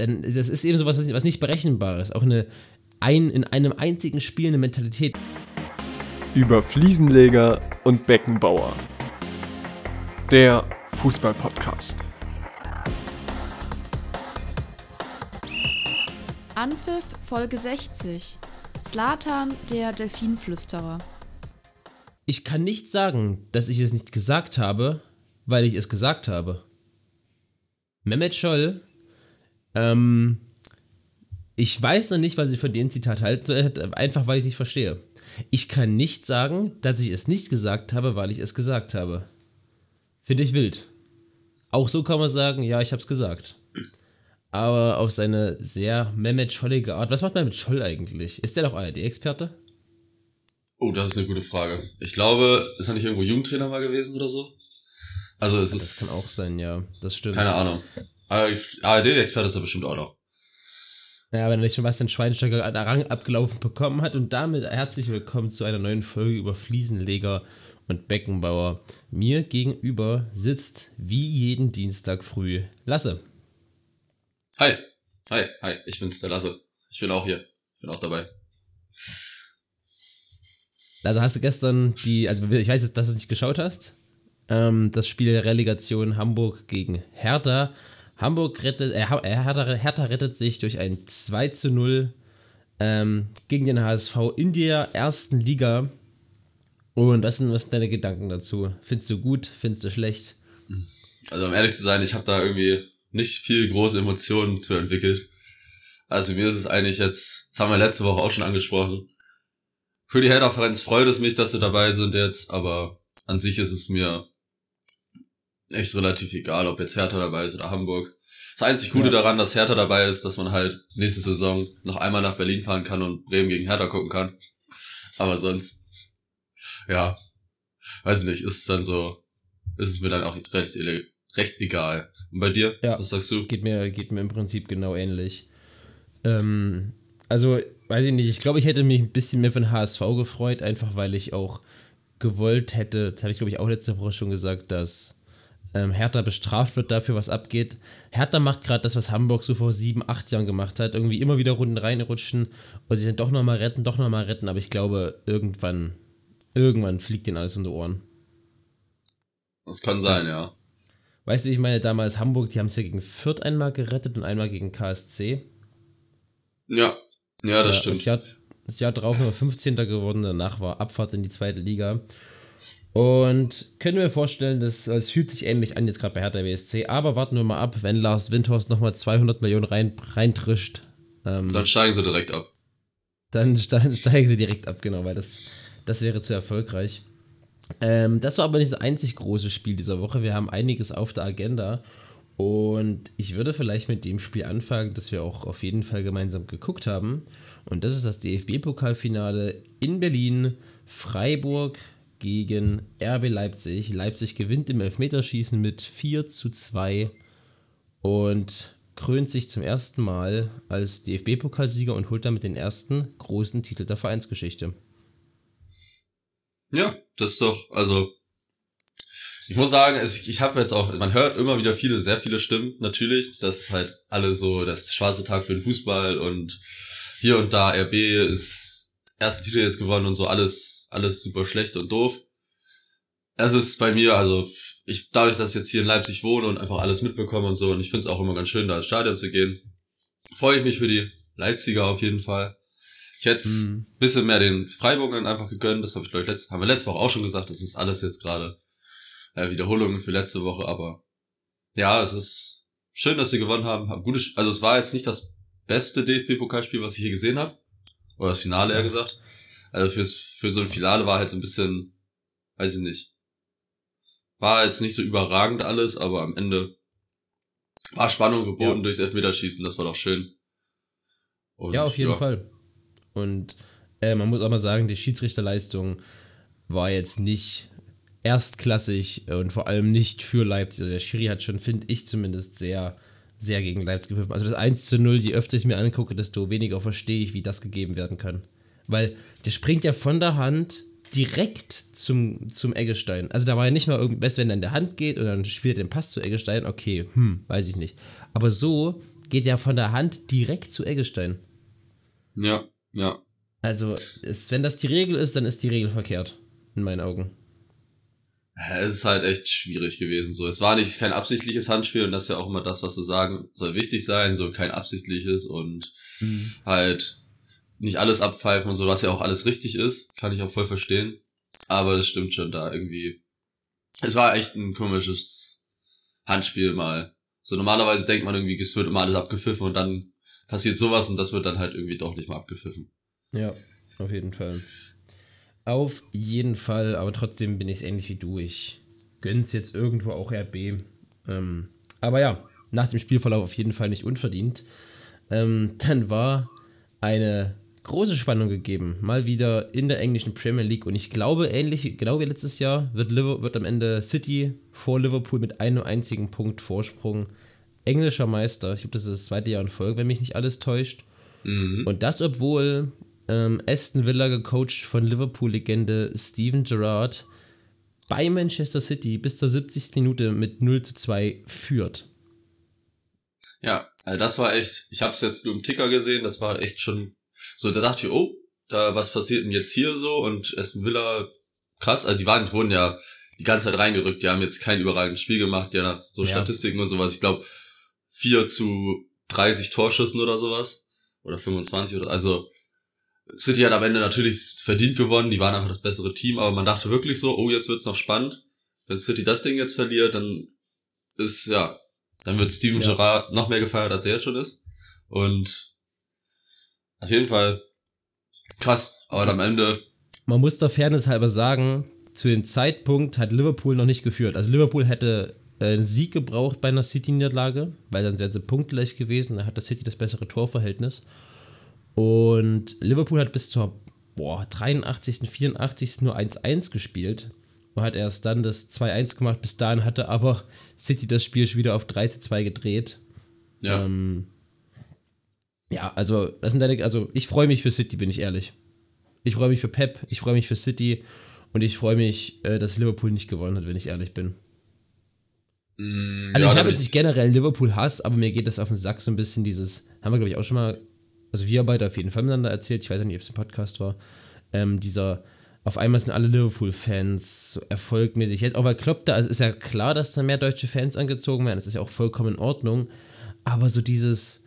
Denn das ist eben sowas, was nicht berechenbar ist. Auch eine, ein, in einem einzigen Spiel eine Mentalität. Über Fliesenleger und Beckenbauer. Der Fußball-Podcast. Anpfiff Folge 60. Slatan, der Delfinflüsterer. Ich kann nicht sagen, dass ich es nicht gesagt habe, weil ich es gesagt habe. Mehmet Scholl, ähm, ich weiß noch nicht, was ich von dem Zitat halte, einfach weil ich es nicht verstehe. Ich kann nicht sagen, dass ich es nicht gesagt habe, weil ich es gesagt habe. Finde ich wild. Auch so kann man sagen, ja, ich habe es gesagt. Aber auf seine sehr Mehmet Schollige Art. Was macht Mehmet Scholl eigentlich? Ist der doch ARD-Experte? Oh, das ist eine gute Frage. Ich glaube, ist er nicht irgendwo Jugendtrainer mal gewesen oder so? Also es Ja, ist. das kann auch sein, ja. Das stimmt. Keine Ahnung. ARD-Experte ist er bestimmt auch noch. Ja, wenn er nicht schon was den Schweinsteiger an Rang abgelaufen bekommen hat. Und damit herzlich willkommen zu einer neuen Folge über Fliesenleger und Beckenbauer. Mir gegenüber sitzt wie jeden Dienstag früh Lasse. Hi. Hi, hi, ich bin's, der Lasse. Ich bin auch hier. Ich bin auch dabei. Also hast du gestern die, also ich weiß jetzt, dass du es nicht geschaut hast, ähm, das Spiel der Relegation Hamburg gegen Hertha. Hamburg rettet, äh, Ha- Hertha, Hertha rettet sich durch ein 2 zu 0 ähm, gegen den HSV in der ersten Liga. Und was sind, was sind deine Gedanken dazu? Findest du gut? Findest du schlecht? Also um ehrlich zu sein, ich habe da irgendwie nicht viel große Emotionen zu entwickelt. Also mir ist es eigentlich jetzt, das haben wir letzte Woche auch schon angesprochen. Für die Hertha-Fans freut es mich, dass sie dabei sind jetzt, aber an sich ist es mir echt relativ egal, ob jetzt Hertha dabei ist oder Hamburg. Das einzig Gute Ja. daran, dass Hertha dabei ist, dass man halt nächste Saison noch einmal nach Berlin fahren kann und Bremen gegen Hertha gucken kann. Aber sonst, ja, weiß nicht, ist es dann so, ist es mir dann auch recht, recht egal. Und bei dir? Ja. Was sagst du? Geht mir, geht mir im Prinzip genau ähnlich. Ähm, also, weiß ich nicht, ich glaube, ich hätte mich ein bisschen mehr den HSV gefreut, einfach weil ich auch gewollt hätte, das habe ich glaube ich auch letzte Woche schon gesagt, dass ähm, Hertha bestraft wird dafür, was abgeht. Hertha macht gerade das, was Hamburg so vor sieben, acht Jahren gemacht hat. Irgendwie immer wieder Runden reinrutschen und sich dann doch nochmal retten, doch nochmal retten. Aber ich glaube, irgendwann, irgendwann fliegt denen alles um die Ohren. Das kann sein, ja. Weißt du, ich meine, damals Hamburg, die haben es ja gegen Fürth einmal gerettet und einmal gegen KSC. Ja, ja, das Ja, stimmt. Das Jahr, das Jahr drauf nur 15. geworden, danach war Abfahrt in die zweite Liga. Und können wir vorstellen, dass es fühlt sich ähnlich an jetzt gerade bei Hertha BSC, aber warten wir mal ab, wenn Lars Windhorst nochmal 200 Millionen rein, reintrischt, ähm, Dann steigen sie direkt ab. dann ste- steigen sie direkt ab, genau, weil das, das wäre zu erfolgreich. Ähm, das war aber nicht das einzig große Spiel dieser Woche. Wir haben einiges auf der Agenda. Und ich würde vielleicht mit dem Spiel anfangen, das wir auch auf jeden Fall gemeinsam geguckt haben. Und das ist das DFB-Pokalfinale in Berlin. Freiburg gegen RB Leipzig. Leipzig gewinnt im Elfmeterschießen mit 4 zu 2 und krönt sich zum ersten Mal als DFB-Pokalsieger und holt damit den ersten großen Titel der Vereinsgeschichte. Ja, das ist doch, also. Ich muss sagen, es, ich habe jetzt auch, man hört immer wieder viele, sehr viele Stimmen, natürlich, dass halt alle so, das schwarze Tag für den Fußball und hier und da RB ist ersten Titel jetzt gewonnen und so, alles, alles super schlecht und doof. Es ist bei mir, also, ich, dadurch, dass ich jetzt hier in Leipzig wohne und einfach alles mitbekomme und so, und ich finde es auch immer ganz schön, da ins Stadion zu gehen, freue ich mich für die Leipziger auf jeden Fall. Ich hätte Mhm. ein bisschen mehr den Freiburgern einfach gegönnt, das habe ich glaube ich letzte, haben wir letzte Woche auch schon gesagt, das ist alles jetzt gerade äh, Wiederholungen für letzte Woche, aber ja, es ist schön, dass sie gewonnen haben, haben gutes, also es war jetzt nicht das beste DFB-Pokalspiel, was ich hier gesehen habe, oder das Finale eher gesagt. Also fürs, für so ein Finale war halt so ein bisschen, weiß ich nicht, war jetzt nicht so überragend alles, aber am Ende war Spannung geboten Ja. durchs Elfmeterschießen, das war doch schön. Und, ja, auf jeden Fall. Und äh, man muss auch mal sagen, die Schiedsrichterleistung war jetzt nicht erstklassig und vor allem nicht für Leipzig. Also der Schiri hat schon, finde ich zumindest, sehr, sehr gegen Leipzig gepfiffen. Also das 1 zu 0, je öfter ich mir angucke, desto weniger verstehe ich, wie das gegeben werden kann. Weil der springt ja von der Hand direkt zum, zum Eggestein. Also da war ja nicht mal irgendwas, wenn er in der Hand geht und dann spielt er den Pass zu Eggestein, okay, hm, weiß ich nicht. Aber so geht ja von der Hand direkt zu Eggestein. Ja, ja. Also, ist, wenn das die Regel ist, dann ist die Regel verkehrt. In meinen Augen. Es ist halt echt schwierig gewesen. So, es war nicht kein absichtliches Handspiel und das ist ja auch immer das, was sie sagen, soll wichtig sein, so kein absichtliches und mhm. halt nicht alles abpfeifen und so, was ja auch alles richtig ist, kann ich auch voll verstehen. Aber das stimmt schon da irgendwie. Es war echt ein komisches Handspiel mal. So normalerweise denkt man irgendwie, es wird immer alles abgepfiffen und dann passiert sowas und das wird dann halt irgendwie doch nicht mal abgepfiffen. Ja, auf jeden Fall. Auf jeden Fall, aber trotzdem bin ich ähnlich wie du. Ich gönn's jetzt irgendwo auch RB. Ähm, aber ja, nach dem Spielverlauf auf jeden Fall nicht unverdient. Ähm, dann war eine große Spannung gegeben. Mal wieder in der englischen Premier League. Und ich glaube, ähnlich, genau wie letztes Jahr, wird, Liverpool, wird am Ende City vor Liverpool mit einem einzigen Punkt Vorsprung englischer Meister. Ich glaube, das ist das zweite Jahr in Folge, wenn mich nicht alles täuscht. Mhm. Und das, obwohl ähm, Aston Villa gecoacht von Liverpool-Legende Steven Gerrard bei Manchester City bis zur 70. Minute mit 0 zu 2 führt. Ja, also das war echt, ich habe es jetzt nur im Ticker gesehen, das war echt schon so, da dachte ich, oh, da was passiert denn jetzt hier so und Aston Villa, krass, also die waren, wurden ja die ganze Zeit reingerückt, die haben jetzt kein überragendes Spiel gemacht, ja nach so ja. Statistiken und sowas, ich glaube 4 zu 30 Torschüssen oder sowas oder 25 oder also City hat am Ende natürlich verdient gewonnen, die waren einfach das bessere Team, aber man dachte wirklich so, oh, jetzt wird's noch spannend. Wenn City das Ding jetzt verliert, dann ist, ja, dann wird Steven ja. Gerrard noch mehr gefeiert, als er jetzt schon ist. Und auf jeden Fall krass, aber am Ende. Man muss der Fairness halber sagen, zu dem Zeitpunkt hat Liverpool noch nicht geführt. Also Liverpool hätte äh, einen Sieg gebraucht bei einer City-Niederlage, weil dann wäre sie punktgleich gewesen, dann hat das City das bessere Torverhältnis. Und Liverpool hat bis zur boah, 83., 84. nur 1-1 gespielt und hat erst dann das 2-1 gemacht. Bis dahin hatte aber City das Spiel schon wieder auf 3-2 gedreht. Ja. Ähm, ja, also, das sind deine, also ich freue mich für City, bin ich ehrlich. Ich freue mich für Pep, ich freue mich für City und ich freue mich, äh, dass Liverpool nicht gewonnen hat, wenn ich ehrlich bin. Mm, also ja, ich habe jetzt nicht generell Liverpool-Hass, aber mir geht das auf den Sack so ein bisschen dieses, haben wir glaube ich auch schon mal also wir beide auf jeden Fall miteinander erzählt, ich weiß nicht, ob es ein Podcast war, ähm, dieser, auf einmal sind alle Liverpool-Fans so erfolgmäßig. Jetzt auch weil Klopp da, also ist ja klar, dass da mehr deutsche Fans angezogen werden, das ist ja auch vollkommen in Ordnung, aber so dieses,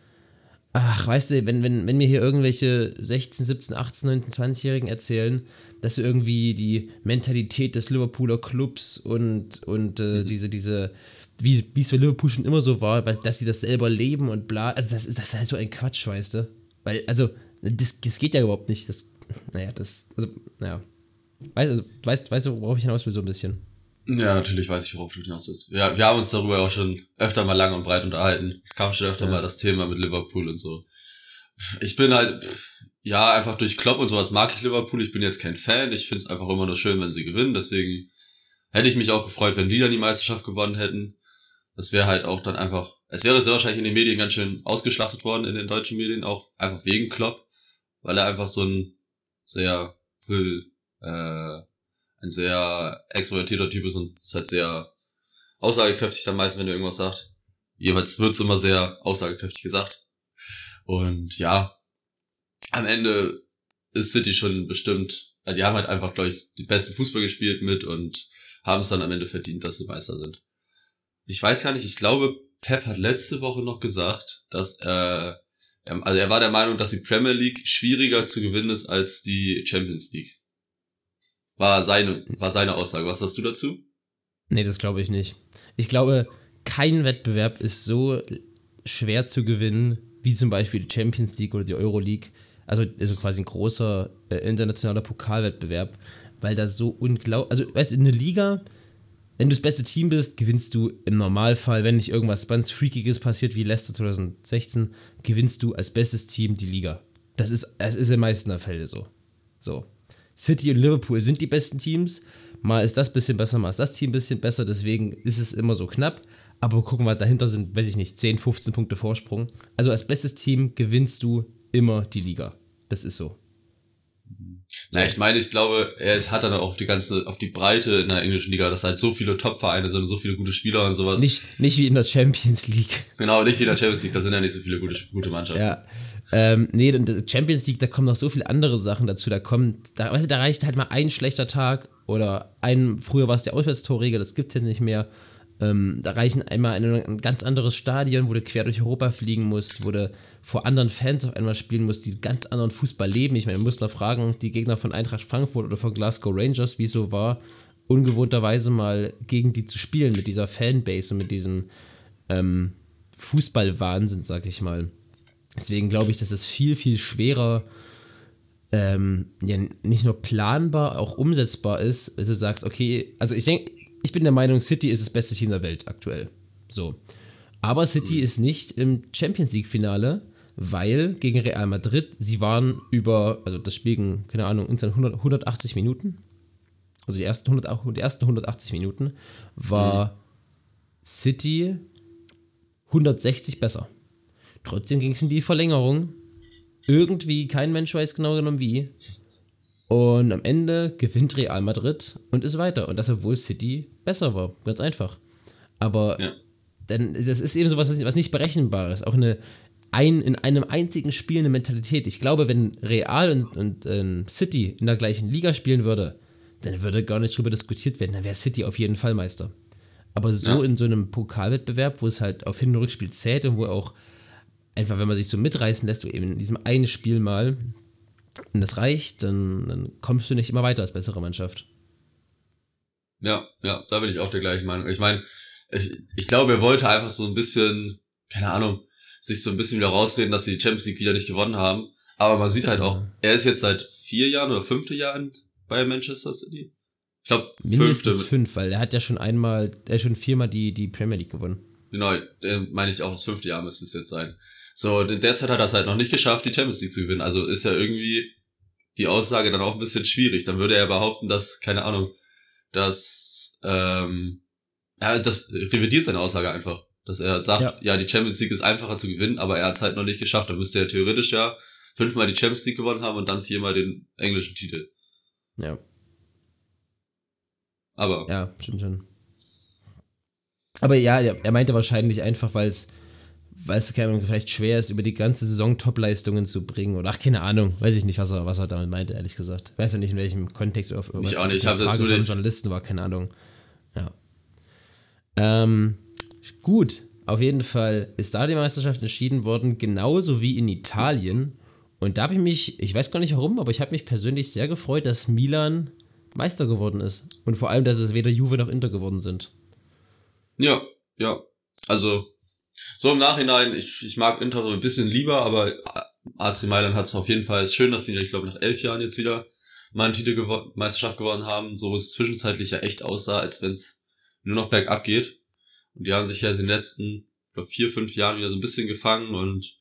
ach, weißt du, wenn, wenn, wenn mir hier irgendwelche 16, 17, 18, 19, 20-Jährigen erzählen, dass irgendwie die Mentalität des Liverpooler Clubs und, und äh, mhm. diese, diese, wie es für Liverpool schon immer so war, dass sie das selber leben und bla, also das, das ist halt so ein Quatsch, weißt du? Weil, also, das, das geht ja überhaupt nicht. Das, naja, das, also, naja. Weißt, also, weißt, weißt du, worauf ich hinaus will, so ein bisschen? Ja, natürlich weiß ich, worauf du hinaus willst. Ja, wir haben uns darüber auch schon öfter mal lang und breit unterhalten. Es kam schon öfter ja. mal das Thema mit Liverpool und so. Ich bin halt, ja, einfach durch Klopp und sowas mag ich Liverpool. Ich bin jetzt kein Fan. Ich finde es einfach immer nur schön, wenn sie gewinnen. Deswegen hätte ich mich auch gefreut, wenn die dann die Meisterschaft gewonnen hätten. Das wäre halt auch dann einfach, es wäre sehr wahrscheinlich in den Medien ganz schön ausgeschlachtet worden, in den deutschen Medien, auch einfach wegen Klopp, weil er einfach so ein sehr, äh, ein sehr extrovertierter Typ ist und ist halt sehr aussagekräftig dann meistens, wenn er irgendwas sagt. Jeweils wird's immer sehr aussagekräftig gesagt. Und ja, am Ende ist City schon bestimmt, also die haben halt einfach, glaube ich, die besten Fußball gespielt mit und haben es dann am Ende verdient, dass sie Meister sind ich weiß gar nicht, ich glaube, Pep hat letzte Woche noch gesagt, dass er, also er war der Meinung, dass die Premier League schwieriger zu gewinnen ist als die Champions League. War seine, war seine Aussage. Was hast du dazu? Nee, das glaube ich nicht. Ich glaube, kein Wettbewerb ist so schwer zu gewinnen, wie zum Beispiel die Champions League oder die Euro League. Also, also quasi ein großer äh, internationaler Pokalwettbewerb, weil da so unglaublich, also weißt du, in der Liga, wenn du das beste Team bist, gewinnst du im Normalfall, wenn nicht irgendwas ganz Freakiges passiert wie Leicester 2016, gewinnst du als bestes Team die Liga. Das ist, das ist in meisten der Fälle so. So. City und Liverpool sind die besten Teams. Mal ist das ein bisschen besser, mal ist das Team ein bisschen besser. Deswegen ist es immer so knapp. Aber gucken wir, dahinter sind, weiß ich nicht, 10, 15 Punkte Vorsprung. Also als bestes Team gewinnst du immer die Liga. Das ist so. Na, ich meine, ich glaube, er ist, hat dann auch auf die ganze, auf die Breite in der englischen Liga, dass halt so viele Top-Vereine sind, so viele gute Spieler und sowas. Nicht, nicht wie in der Champions League. Genau, nicht wie in der Champions League, da sind ja nicht so viele gute, gute Mannschaften. Ja. Ähm, nee, in der Champions League, da kommen noch so viele andere Sachen dazu. Da kommt, da, weißt du, da reicht halt mal ein schlechter Tag oder ein, früher war es der Auswärtstorregel, das gibt's jetzt nicht mehr. Ähm, da reichen einmal ein, ganz anderes Stadion, wo du quer durch Europa fliegen musst, wo du vor anderen Fans auf einmal spielen musst, die ganz anderen Fußball leben. Ich meine, man muss mal fragen, die Gegner von Eintracht Frankfurt oder von Glasgow Rangers, wie es so war, ungewohnterweise mal gegen die zu spielen mit dieser Fanbase und mit diesem ähm, Fußballwahnsinn, sag ich mal. Deswegen glaube ich, dass es viel, viel schwerer, ähm, ja, nicht nur planbar, auch umsetzbar ist, wenn du sagst, okay, also ich denke, ich bin der Meinung, City ist das beste Team der Welt aktuell. So. Aber City ist nicht im Champions League-Finale, weil gegen Real Madrid, sie waren über, also das Spiel ging, keine Ahnung, insgesamt 100, 180 Minuten. Also die ersten, 100, die ersten 180 Minuten war mhm. City 160 besser. Trotzdem ging es in die Verlängerung. Irgendwie, kein Mensch weiß genau genommen wie. Und am Ende gewinnt Real Madrid und ist weiter. Und das, obwohl City besser war. Ganz einfach. Aber ja. dann, das ist eben so was, was nicht berechenbares. Auch eine, ein, in einem einzigen Spiel eine Mentalität. Ich glaube, wenn Real und, und äh, City in der gleichen Liga spielen würde, dann würde gar nicht drüber diskutiert werden. Dann wäre City auf jeden Fall Meister. Aber so ja. in so einem Pokalwettbewerb, wo es halt auf Hin- und Rückspiel zählt und wo auch einfach, wenn man sich so mitreißen lässt, eben in diesem einen Spiel mal, und das reicht, dann, dann kommst du nicht immer weiter als bessere Mannschaft. Ja, ja, da bin ich auch der gleichen Meinung. Ich meine, ich, ich glaube, er wollte einfach so ein bisschen, keine Ahnung, sich so ein bisschen wieder rausreden, dass sie die Champions League wieder nicht gewonnen haben. Aber man sieht halt auch, er ist jetzt seit vier Jahren oder fünfte Jahren bei Manchester City. Ich glaube, mindestens fünfte. fünf, weil er hat ja schon einmal, er hat schon viermal die, die Premier League gewonnen. Genau, meine ich auch, das fünfte Jahr müsste es jetzt sein. So, derzeit hat er es halt noch nicht geschafft, die Champions League zu gewinnen. Also ist ja irgendwie die Aussage dann auch ein bisschen schwierig. Dann würde er behaupten, dass, keine Ahnung, dass, ähm, ja, das revidiert seine Aussage einfach. Dass er sagt, ja. ja, die Champions League ist einfacher zu gewinnen, aber er hat es halt noch nicht geschafft. Dann müsste er theoretisch ja fünfmal die Champions League gewonnen haben und dann viermal den englischen Titel. Ja. Aber. Ja, stimmt schon. Aber ja, er meinte wahrscheinlich einfach, weil es weil es vielleicht schwer ist, über die ganze Saison Topleistungen zu bringen. Oder ach, keine Ahnung, weiß ich nicht, was er, was er damit meinte, ehrlich gesagt. Weiß ja nicht, in welchem Kontext auf Ich auch nicht, ich habe das nur von Journalisten war, keine Ahnung. Ja. Ähm, gut, auf jeden Fall ist da die Meisterschaft entschieden worden, genauso wie in Italien. Und da habe ich mich, ich weiß gar nicht warum, aber ich habe mich persönlich sehr gefreut, dass Milan Meister geworden ist. Und vor allem, dass es weder Juve noch Inter geworden sind. Ja, ja. Also, so im Nachhinein, ich, ich mag Inter so ein bisschen lieber, aber AC Mailand hat es auf jeden Fall schön, dass sie, ich glaube, nach elf Jahren jetzt wieder mal einen gewo Meisterschaft gewonnen haben, so es zwischenzeitlich ja echt aussah, als wenn es nur noch bergab geht. Und die haben sich ja in den letzten, glaube vier, fünf Jahren wieder so ein bisschen gefangen und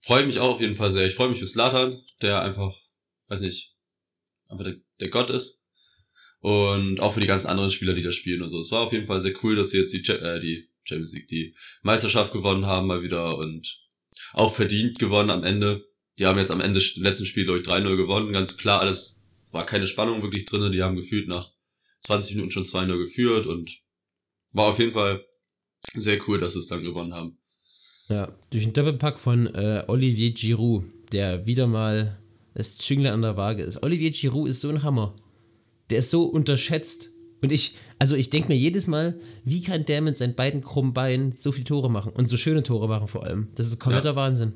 freue mich auch auf jeden Fall sehr. Ich freue mich für Slatan, der einfach, weiß nicht, einfach der, der Gott ist. Und auch für die ganzen anderen Spieler, die da spielen und so. Es war auf jeden Fall sehr cool, dass sie jetzt die, äh, die Champions League die Meisterschaft gewonnen haben mal wieder und auch verdient gewonnen am Ende. Die haben jetzt am Ende im letzten Spiel, ich, 3-0 gewonnen. Ganz klar, alles war keine Spannung wirklich drinne. Die haben gefühlt nach 20 Minuten schon 2-0 geführt und war auf jeden Fall sehr cool, dass sie es dann gewonnen haben. Ja, durch den Doppelpack von äh, Olivier Giroud, der wieder mal das Zünglein an der Waage ist. Olivier Giroud ist so ein Hammer. Der ist so unterschätzt. Und ich, also ich denke mir jedes Mal, wie kann der mit seinen beiden krummen Beinen so viele Tore machen und so schöne Tore machen vor allem. Das ist kompletter ja. Wahnsinn.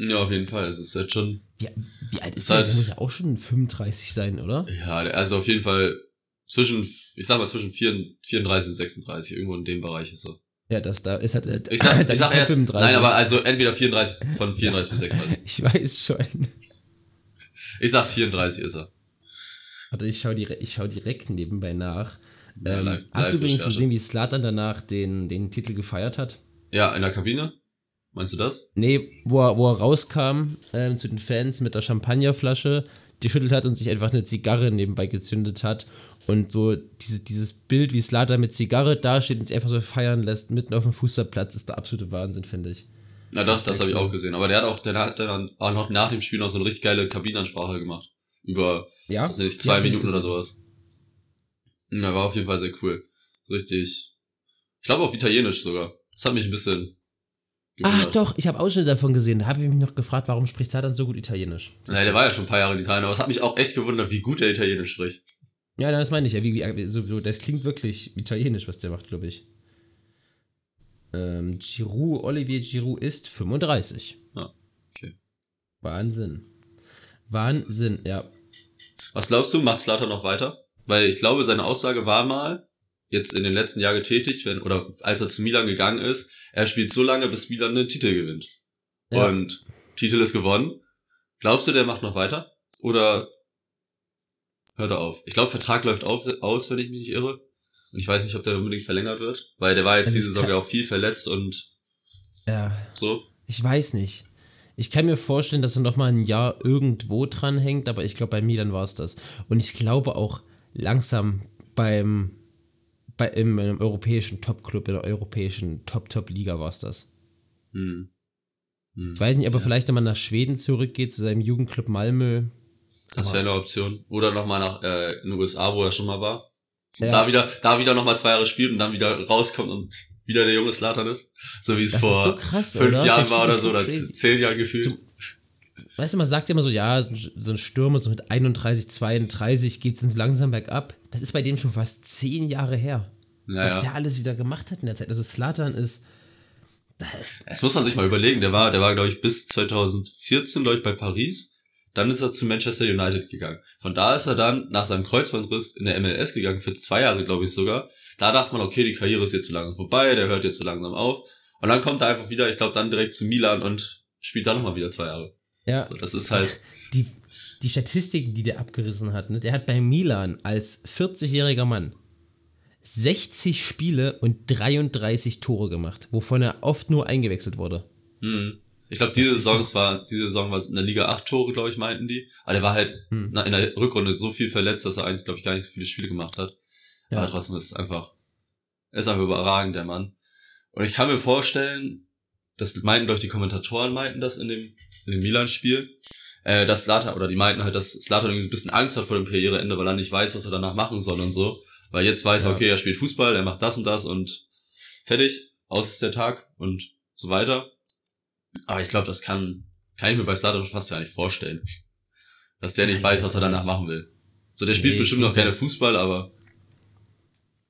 Ja, auf jeden Fall. Es ist jetzt schon. Wie, wie alt ist, er? Halt, der muss ja auch schon 35 sein, oder? Ja, also auf jeden Fall zwischen, ich sag mal zwischen 34 und 36, irgendwo in dem Bereich ist er. Ja, das da ist halt. Äh, ich sag, ich sag erst, 35. Nein, aber also entweder 34, von 34 bis 36. ich weiß schon. Ich sag 34 ist er. Warte, ich schaue direkt, schau direkt nebenbei nach. Ja, ähm, live, hast du übrigens gesehen, wie Slatan danach den, den Titel gefeiert hat? Ja, in der Kabine? Meinst du das? Nee, wo er, wo er rauskam ähm, zu den Fans mit der Champagnerflasche, die schüttelt hat und sich einfach eine Zigarre nebenbei gezündet hat. Und so diese, dieses Bild, wie Slatan mit Zigarre dasteht und sich einfach so feiern lässt, mitten auf dem Fußballplatz, ist der absolute Wahnsinn, finde ich. Na das, das Sehr habe ich auch gesehen. Aber der hat auch, der hat dann auch noch nach dem Spiel noch so eine richtig geile Kabinenansprache gemacht. Über, Ja, was weiß ich, zwei ich Minuten oder sowas. Ja, war auf jeden Fall sehr cool. Richtig. Ich glaube auf Italienisch sogar. Das hat mich ein bisschen Ach gewundert. doch, ich habe Ausschnitte davon gesehen. Da habe ich mich noch gefragt, warum spricht Satan so gut Italienisch? Naja, der war ja schon ein paar Jahre in Italien, aber es hat mich auch echt gewundert, wie gut er Italienisch spricht. Ja, das meine ich. Ja, wie, wie, so, so, das klingt wirklich italienisch, was der macht, glaube ich. Ähm, Giroud, Olivier Giroud ist 35. Ja, okay. Wahnsinn. Wahnsinn, ja. Was glaubst du, macht Slater noch weiter? Weil ich glaube, seine Aussage war mal, jetzt in den letzten Jahren getätigt, wenn, oder als er zu Milan gegangen ist, er spielt so lange, bis Milan einen Titel gewinnt. Ja. Und Titel ist gewonnen. Glaubst du, der macht noch weiter? Oder hört er auf? Ich glaube, Vertrag läuft auf, aus, wenn ich mich nicht irre. Und ich weiß nicht, ob der unbedingt verlängert wird, weil der war jetzt Also diese Saison ja auch viel verletzt und ja. so. Ich weiß nicht. Ich kann mir vorstellen, dass er noch mal ein Jahr irgendwo dran hängt, aber ich glaube, bei Milan war es das. Und ich glaube auch langsam beim bei im, einem europäischen Top-Club, in der europäischen Top-Top-Liga war es das. Hm. Hm. Ich weiß nicht, ob er Ja. vielleicht nochmal nach Schweden zurückgeht, zu seinem Jugendclub Malmö. Das wäre eine Option. Oder nochmal nach äh, in den USA, wo er schon mal war. Ja. Da wieder, da wieder nochmal zwei Jahre spielt und dann wieder rauskommt und wieder der junge Slatan ist. So wie es Das vor so krass, fünf oder? Jahren war oder so, oder crazy. zehn Jahren gefühlt. Du- Weißt du, man sagt ja immer so, ja, so ein- so Stürmer so mit 31, 32 geht es langsam bergab. Das ist bei dem schon fast zehn Jahre her. Was naja. der alles wieder gemacht hat in der Zeit. Also Slatan ist. Das ist Das muss man sich mal überlegen. Der war, der war, glaube ich, bis 2014, glaube ich, bei Paris. Dann ist er zu Manchester United gegangen. Von da ist er dann nach seinem Kreuzbandriss in der MLS gegangen, für zwei Jahre, glaube ich sogar. Da dachte man, okay, die Karriere ist jetzt zu langsam vorbei, der hört jetzt so langsam auf. Und dann kommt er einfach wieder, ich glaube, dann direkt zu Milan und spielt dann nochmal wieder zwei Jahre. ja, So, das ist halt, die, die Statistiken, die der abgerissen hat. Ne? Der hat bei Milan als 40-jähriger Mann 60 Spiele und 33 Tore gemacht, wovon er oft nur eingewechselt wurde. hm. Ich glaube, diese Saison war, diese Saison war in der Liga acht Tore, glaube ich, meinten die. Aber der war halt Hm. in der Rückrunde so viel verletzt, dass er eigentlich, glaube ich, gar nicht so viele Spiele gemacht hat. Ja. Aber trotzdem ist es einfach, er ist einfach überragend, der Mann. Und ich kann mir vorstellen, das meinten, glaube ich, die Kommentatoren meinten das in dem, in dem Milan-Spiel, äh, dass Slatan, oder die meinten halt, dass Slatan irgendwie ein bisschen Angst hat vor dem Karriereende, weil er nicht weiß, was er danach machen soll und so. Weil jetzt weiß er, Ja. okay, er spielt Fußball, er macht das und das und fertig, aus ist der Tag und so weiter. Aber ich glaube, das kann, kann ich mir bei Slatan schon fast gar nicht vorstellen. Dass der nicht weiß, was er danach machen will. So, der spielt Nee, bestimmt noch gerne. Fußball, aber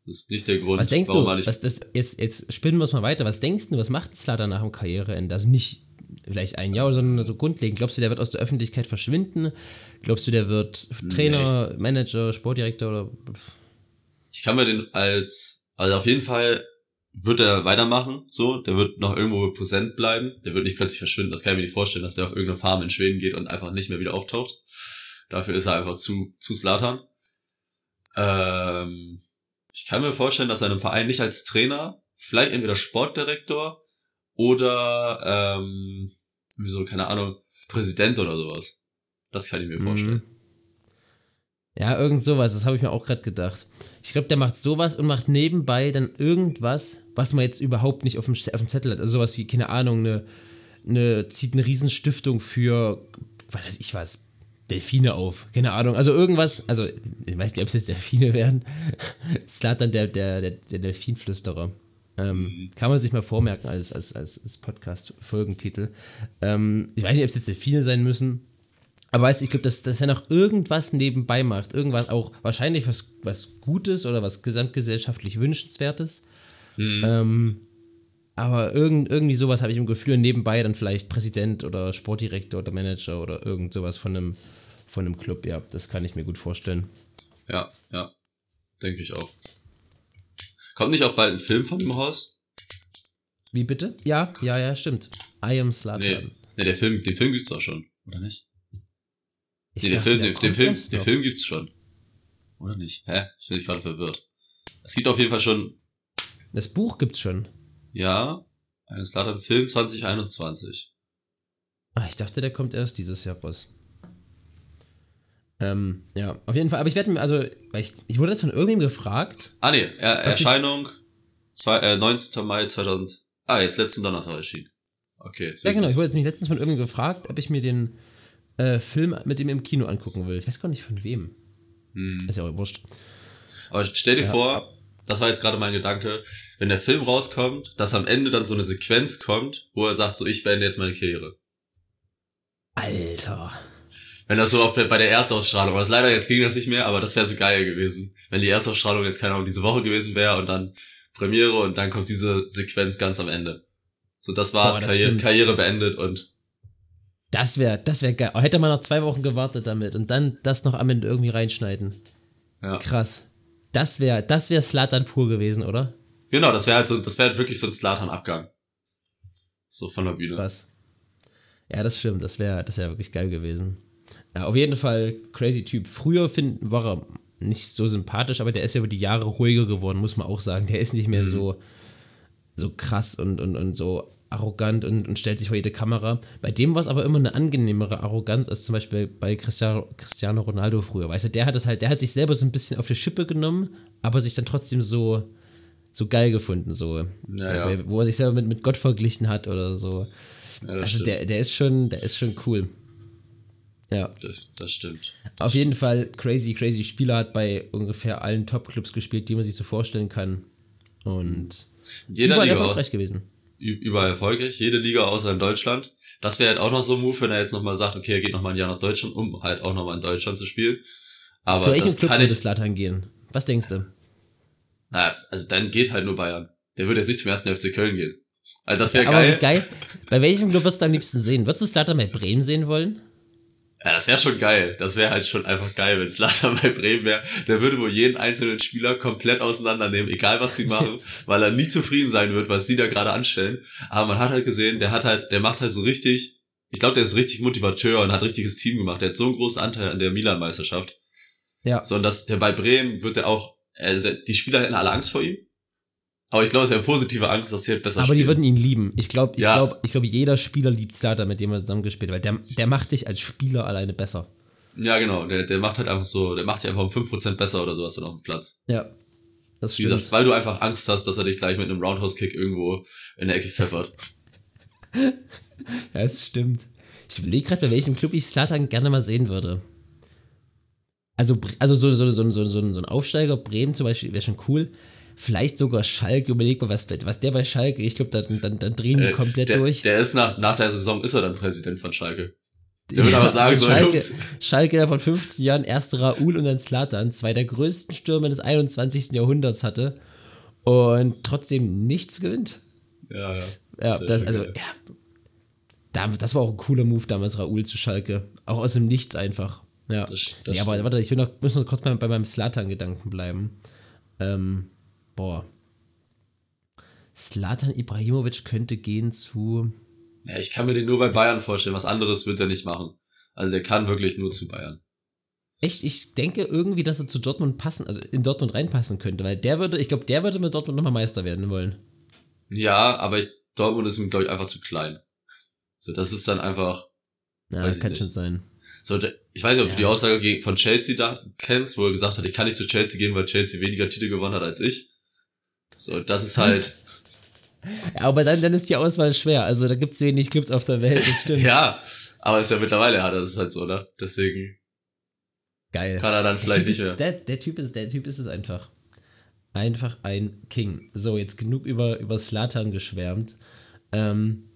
das ist nicht der Grund, Was denkst warum du, nicht. was das, jetzt, jetzt spinnen wir es mal weiter, was denkst du, was macht Slatan nach dem Karriereende? Also nicht vielleicht ein Jahr, sondern so grundlegend. Glaubst du, der wird aus der Öffentlichkeit verschwinden? Glaubst du, der wird Trainer, Manager, Sportdirektor oder ich kann mir den als, also auf jeden Fall wird er weitermachen, so, der wird noch irgendwo präsent bleiben, der wird nicht plötzlich verschwinden, das kann ich mir nicht vorstellen, dass der auf irgendeine Farm in Schweden geht und einfach nicht mehr wieder auftaucht. Dafür ist er einfach zu, zu Slatan. Ähm, ich kann mir vorstellen, dass er in einem Verein nicht als Trainer, vielleicht entweder Sportdirektor oder, ähm, wieso, keine Ahnung, Präsident oder sowas. Das kann ich mir vorstellen. Mhm. Ja, irgend sowas, das habe ich mir auch gerade gedacht. Ich glaube, der macht sowas und macht nebenbei dann irgendwas, was man jetzt überhaupt nicht auf dem, auf dem Zettel hat. Also sowas wie, keine Ahnung, eine, eine zieht eine Riesenstiftung für, was weiß ich was, Delfine auf. Keine Ahnung. Also irgendwas, also ich weiß nicht, ob es jetzt Delfine werden. Slatan, der, der, der, der Delfinflüsterer. Ähm, kann man sich mal vormerken als, als, als, als Podcast-Folgentitel. Ähm, ich weiß nicht, ob es jetzt Delfine sein müssen. Aber weißt du, ich glaube, dass, dass er noch irgendwas nebenbei macht. Irgendwas auch, wahrscheinlich was, was Gutes oder was gesamtgesellschaftlich Wünschenswertes. Mhm. Ähm, aber irgend, irgendwie sowas habe ich im Gefühl. Nebenbei dann vielleicht Präsident oder Sportdirektor oder Manager oder irgend sowas von einem, von einem Club. Ja, das kann ich mir gut vorstellen. Ja, ja. Denke ich auch. Kommt nicht auch bald ein Film von ihm raus? Wie bitte? Ja, ja, ja, stimmt. I am Slatan. Nee. Nee, der Film, den Film gibt's doch schon, oder nicht? Ich nee, dachte, Film, der den, Film, den. Film gibt's schon. Oder nicht? Hä? Ich bin gerade verwirrt. Es gibt auf jeden Fall schon, Das Buch gibt's schon. ja, einen Slatan-Film 2021. Ah, ich dachte, der kommt erst dieses Jahr raus. Ähm, ja, auf jeden Fall. Aber ich werde mir, also, ich, ich wurde jetzt von irgendwem gefragt. Ah nee, er, ich- Erscheinung zwei, äh, 19. Mai 2000. Ah, jetzt letzten Donnerstag erschienen. Okay, jetzt Ja, genau. ich- wurde jetzt nämlich letztens von irgendjemandem gefragt, ob ich mir den äh, Film mit ihm im Kino angucken will. Ich weiß gar nicht von wem. Hm. Ist ja auch wurscht. Aber stell dir Ja. vor, das war jetzt gerade mein Gedanke, wenn der Film rauskommt, dass am Ende dann so eine Sequenz kommt, wo er sagt, so ich beende jetzt meine Karriere. Alter. Wenn das so auf bei der Erstausstrahlung, aber das leider jetzt ging das nicht mehr, aber das wäre so geil gewesen. Wenn die Erstausstrahlung jetzt keine Ahnung diese Woche gewesen wäre und dann Premiere und dann kommt diese Sequenz ganz am Ende. So, das war's, Boah, das Karriere. Karriere beendet und Das wäre das wär geil. Hätte man noch zwei Wochen gewartet damit und dann das noch am Ende irgendwie reinschneiden. ja. Krass. Das wäre das wär Slatan pur gewesen, oder? Genau, das wäre halt so, das wäre halt wirklich so ein Slatan-Abgang. So von der Bühne. Was? Ja, das stimmt. Das wäre das wär wirklich geil gewesen. Ja, auf jeden Fall crazy Typ. Früher find, war er nicht so sympathisch, aber der ist ja über die Jahre ruhiger geworden, muss man auch sagen. Der ist nicht mehr so, so krass und, und, und so arrogant und, und stellt sich vor jede Kamera. Bei dem war es aber immer eine angenehmere Arroganz als zum Beispiel bei Cristiano, Cristiano Ronaldo früher. Weißt du, der hat es halt, der hat sich selber so ein bisschen auf die Schippe genommen, aber sich dann trotzdem so, so geil gefunden, so. Ja, ja. Wo er sich selber mit, mit Gott verglichen hat oder so. Ja, das Also stimmt. der, der ist schon, der ist schon cool. Ja, das, das stimmt. auf jeden Fall crazy, crazy Spieler hat bei ungefähr allen Top-Clubs gespielt, die man sich so vorstellen kann. Und Jeder Liga erfolgreich gewesen. Überall erfolgreich, jede Liga außer in Deutschland. Das wäre halt auch noch so ein Move, wenn er jetzt nochmal sagt, okay, er geht nochmal ein Jahr nach Deutschland, um halt auch nochmal in Deutschland zu spielen. Aber Zu welchem Club kann würde Slatan gehen? Was denkst du? na, also dann geht halt nur Bayern. Der würde jetzt nicht zum ersten FC Köln gehen. Also das wäre Aber geil. geil. Bei welchem Club würdest du am liebsten sehen? Würdest du Slatan bei Bremen sehen wollen? Ja, das wäre schon geil. Das wäre halt schon einfach geil, wenn Slatan bei Bremen wäre. Der würde wohl jeden einzelnen Spieler komplett auseinandernehmen, egal was sie machen, weil er nie zufrieden sein wird, was sie da gerade anstellen. Aber man hat halt gesehen, der hat halt, der macht halt so richtig, ich glaube, der ist richtig Motivateur und hat richtiges Team gemacht. Der hat so einen großen Anteil an der Milan-Meisterschaft. Ja. So, und das, der bei Bremen wird er auch, also die Spieler hätten alle Angst vor ihm. Aber ich glaube, es wäre positive Angst, dass sie halt besser Aber spielen. die würden ihn lieben. Ich glaube, ich Ja. glaube, ich glaube, jeder Spieler liebt Slatan, mit dem er zusammengespielt hat, weil der, der macht dich als Spieler alleine besser. ja, genau. Der, der macht halt einfach so, der macht dich einfach um 5% besser oder sowas dann auf dem Platz. Ja. Das Wie stimmt. gesagt, weil du einfach Angst hast, dass er dich gleich mit einem Roundhouse-Kick irgendwo in der Ecke pfeffert. Ja, es stimmt. Ich überlege gerade, bei welchem Club ich Slatan gerne mal sehen würde. Also, also so, so, so, so, so, so ein Aufsteiger, Bremen zum Beispiel, wäre schon cool. Vielleicht sogar Schalke, überleg mal, was, was der bei Schalke, ich glaube, dann, dann, dann drehen die Äh, komplett der, durch. Der ist nach, nach der Saison ist er dann Präsident von Schalke. Der würde aber sagen, so, Schalke, Jungs. Schalke, der von 15 Jahren erste Raoul und dann Slatan, zwei der größten Stürmer des 21. Jahrhunderts hatte und trotzdem nichts gewinnt. Ja, ja. Ja, Das also, ja. Da, das war auch ein cooler Move damals, Raoul zu Schalke. Auch aus dem Nichts einfach. Ja. Das- das ja, aber warte, ich will noch, muss noch kurz mal bei meinem Slatan-Gedanken bleiben. Ähm, boah. Slatan Ibrahimovic könnte gehen zu. Ja, ich kann mir den nur bei Bayern vorstellen. Was anderes wird er nicht machen. Also der kann wirklich nur zu Bayern. Echt, ich denke irgendwie, dass er zu Dortmund passen, also in Dortmund reinpassen könnte, weil der würde, ich glaube, der würde mit Dortmund nochmal Meister werden wollen. Ja, aber ich, Dortmund ist ihm, glaube ich, einfach zu klein. So, das ist dann einfach. Ja, ich kann nicht. schon sein. So, ich weiß nicht, ob Ja. du die Aussage von Chelsea da kennst, wo er gesagt hat, ich kann nicht zu Chelsea gehen, weil Chelsea weniger Titel gewonnen hat als ich. So, das ist halt. Ja, aber dann, dann ist die Auswahl schwer. Also da gibt es wenig Clubs auf der Welt, das stimmt. ja, aber ist ja mittlerweile hat, das ist halt so, ne? Deswegen Geil. kann er dann vielleicht nicht ist, mehr. der, der, typ ist, der Typ ist es einfach. Einfach ein King. So, jetzt genug über, über Slatan geschwärmt. Ähm,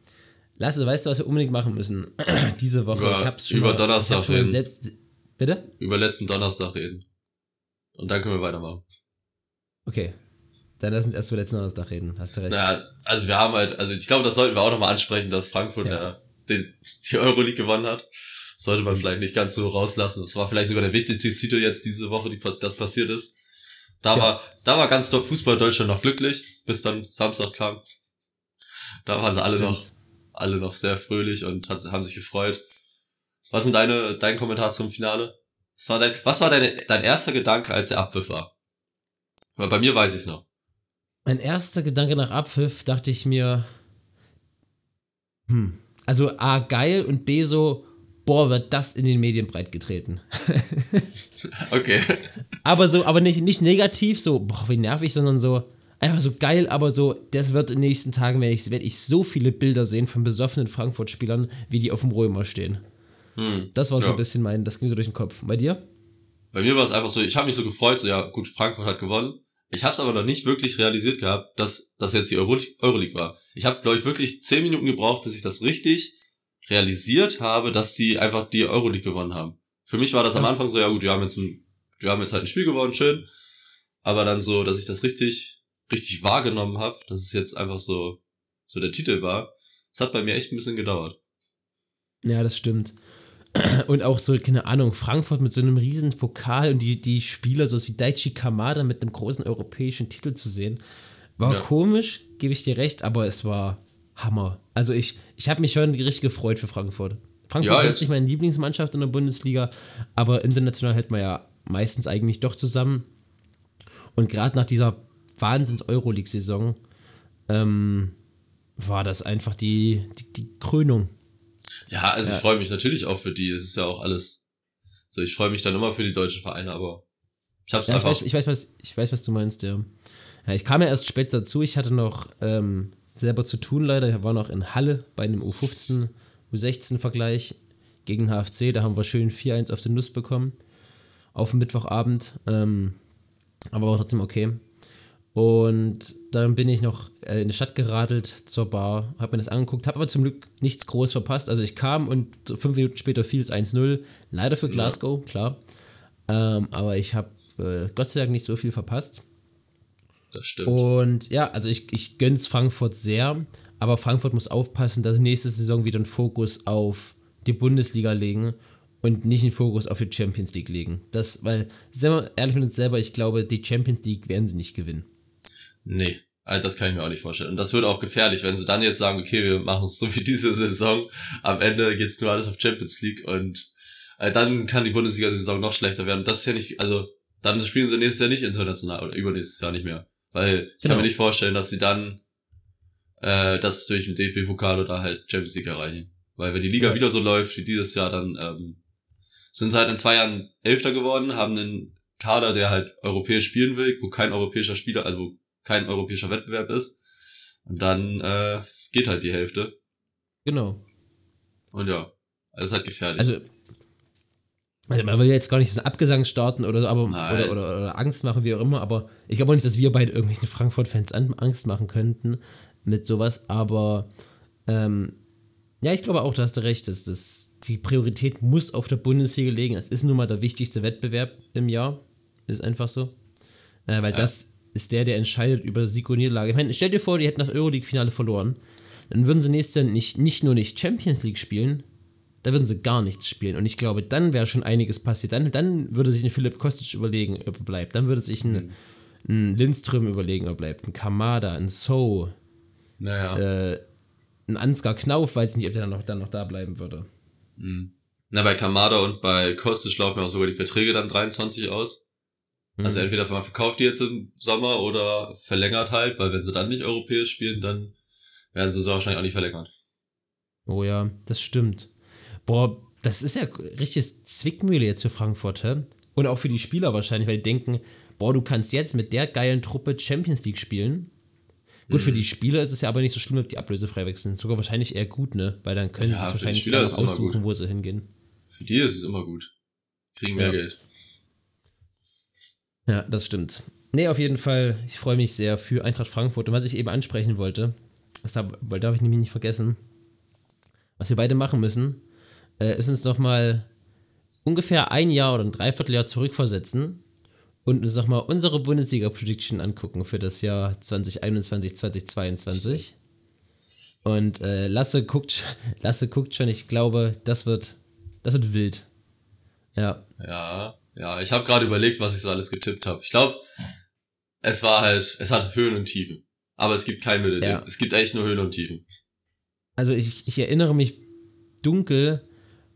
Lasse, weißt du, was wir unbedingt machen müssen? Diese Woche. Über- ich hab's schon über mal, Donnerstag reden. selbst. Bitte? Über letzten Donnerstag reden. Und dann können wir weitermachen. Okay. Dann lass uns erst über letzten Donnerstag reden. Hast du recht. Naja, also wir haben halt, also ich glaube, das sollten wir auch nochmal ansprechen, dass Frankfurt Ja. der, den, die Euroleague gewonnen hat. Sollte man vielleicht nicht ganz so rauslassen. Das war vielleicht sogar der wichtigste Titel jetzt diese Woche, die das passiert ist. Da Ja. war, da war ganz dort Fußball Deutschland noch glücklich, bis dann Samstag kam. Da waren sie alle Stimmt. noch, alle noch sehr fröhlich und hat, haben sich gefreut. Was sind deine, dein Kommentar zum Finale? Was war dein, was war deine, dein erster Gedanke, als der Abpfiff war? Weil bei mir weiß ich's noch. Mein erster Gedanke nach Abpfiff dachte ich mir, hm, also A, geil und B, so, boah, wird das in den Medien breitgetreten. Okay. Aber so, aber nicht, nicht negativ, so, boah, wie nervig, sondern so, einfach so geil, aber so, das wird in den nächsten Tagen, werde ich, werd ich so viele Bilder sehen von besoffenen Frankfurt-Spielern, wie die auf dem Römer stehen. Hm. Das war so Ja. ein bisschen mein, das ging so durch den Kopf. Bei dir? Bei mir war es einfach so, ich habe mich so gefreut, so ja gut, Frankfurt hat gewonnen. Ich habe es aber noch nicht wirklich realisiert gehabt, dass das jetzt die Euro Euroleague war. Ich habe, glaube ich, wirklich zehn Minuten gebraucht, bis ich das richtig realisiert habe, dass sie einfach die Euroleague gewonnen haben. Für mich war das am. Anfang so, ja gut, wir haben jetzt ein, wir haben jetzt halt ein Spiel gewonnen, schön. Aber dann so, dass ich das richtig, richtig wahrgenommen habe, dass es jetzt einfach so, so der Titel war. Das hat bei mir echt ein bisschen gedauert. Ja, das stimmt. Und auch so, keine Ahnung, Frankfurt mit so einem riesen Pokal und die, die Spieler, so wie Daichi Kamada mit einem großen europäischen Titel zu sehen, war Ja. komisch, gebe ich dir recht, aber es war Hammer. Also ich, ich habe mich schon richtig gefreut für Frankfurt. Frankfurt Ja, ist jetzt- nicht meine Lieblingsmannschaft in der Bundesliga, aber international hält man ja meistens eigentlich doch zusammen. Und gerade nach dieser Wahnsinns-Euroleague-Saison ähm, war das einfach die, die, die Krönung. Ja, also Ja. ich freue mich natürlich auch für die. Es ist ja auch alles. So, ich freue mich dann immer für die deutschen Vereine, aber ich hab's Ja, ich einfach. weiß, ich, weiß, was, ich weiß, was du meinst, ja. ja. Ich kam ja erst spät dazu. Ich hatte noch ähm, selber zu tun, leider. Ich war noch in Halle bei einem U15, U16-Vergleich gegen HFC. Da haben wir schön 4-1 auf den Nuss bekommen. Auf dem Mittwochabend. Ähm, aber war trotzdem okay. Und dann bin ich noch äh, in die Stadt geradelt zur Bar, habe mir das angeguckt, habe aber zum Glück nichts groß verpasst. Also ich kam und fünf Minuten später fiel es 1-0. Leider für Glasgow, klar. Ähm, aber ich habe äh, Gott sei Dank nicht so viel verpasst. das stimmt. Und ja, also ich, ich gönn's Frankfurt sehr, aber Frankfurt muss aufpassen, dass nächste Saison wieder einen Fokus auf die Bundesliga legen und nicht einen Fokus auf die Champions League legen. Das, weil, sind wir ehrlich mit uns selber, ich glaube, die Champions League werden sie nicht gewinnen. Nee, also das kann ich mir auch nicht vorstellen. Und das wird auch gefährlich, wenn sie dann jetzt sagen, okay, wir machen es so wie diese Saison. Am Ende geht's nur alles auf Champions League und äh, dann kann die Bundesliga-Saison noch schlechter werden. Das ist ja nicht, also dann spielen sie nächstes Jahr nicht international oder übernächstes Jahr nicht mehr. Weil ich Genau. kann mir nicht vorstellen, dass sie dann äh, das durch den DFB-Pokal oder halt Champions League erreichen. Weil wenn die Liga Ja. wieder so läuft wie dieses Jahr, dann ähm, sind sie halt in zwei Jahren Elfter geworden, haben einen Kader, der halt europäisch spielen will, wo kein europäischer Spieler, also kein europäischer Wettbewerb ist. Und dann äh, geht halt die Hälfte. Genau. Und ja, es ist halt gefährlich. Also, also man will jetzt gar nicht so einen Abgesang starten oder, so, aber, oder, oder, oder Angst machen, wie auch immer, aber ich glaube auch nicht, dass wir beide irgendwelchen Frankfurt-Fans an- Angst machen könnten mit sowas, aber ähm, ja, ich glaube auch, du hast recht, dass das, die Priorität muss auf der Bundesliga liegen. Es ist nun mal der wichtigste Wettbewerb im Jahr. Ist einfach so. Äh, weil Ja. das ist der, der entscheidet über Sieg und Niederlage. Ich meine, stell dir vor, die hätten das Euroleague-Finale verloren. Dann würden sie nächstes Jahr nicht, nicht nur nicht Champions League spielen, da würden sie gar nichts spielen. Und ich glaube, dann wäre schon einiges passiert. Dann, dann würde sich ein Philipp Kostic überlegen, ob er bleibt. Dann würde sich ein, ein Lindström überlegen, ob er bleibt. Ein Kamada, ein So, naja. äh, ein Ansgar Knauf, weiß nicht, ob der dann noch, dann noch da bleiben würde. Mhm. Na, bei Kamada und bei Kostic laufen ja auch sogar die Verträge dann 23 aus. Also Mhm. entweder man verkauft die jetzt im Sommer oder verlängert halt, weil wenn sie dann nicht europäisch spielen, dann werden sie so wahrscheinlich auch nicht verlängert. Oh ja, das stimmt. Boah, das ist ja richtiges Zwickmühle jetzt für Frankfurt, hä? Und auch für die Spieler wahrscheinlich, weil die denken, boah, du kannst jetzt mit der geilen Truppe Champions League spielen. Gut, Mhm. für die Spieler ist es ja aber nicht so schlimm, ob die ablösefrei wechseln. Sogar wahrscheinlich eher gut, ne? Weil dann können Ja, sie die wahrscheinlich es immer aussuchen, gut. wo sie hingehen. Für die ist es immer gut. Kriegen mehr Ja. Geld. Ja, das stimmt. Nee, auf jeden Fall, ich freue mich sehr für Eintracht Frankfurt. Und was ich eben ansprechen wollte, das hab, weil darf ich nämlich nicht vergessen, was wir beide machen müssen, äh, ist uns doch mal ungefähr ein Jahr oder ein Dreivierteljahr zurückversetzen und uns doch mal unsere Bundesliga-Prediction angucken für das Jahr 2021, 2022. Und äh, Lasse guckt, Lasse guckt schon, ich glaube, das wird, das wird wild. Ja, Ja, ja, ich habe gerade überlegt, was ich so alles getippt habe. Ich glaube, es war halt, es hat Höhen und Tiefen. Aber es gibt kein Mittelding. Ja. Es gibt echt nur Höhen und Tiefen. also ich, ich erinnere mich dunkel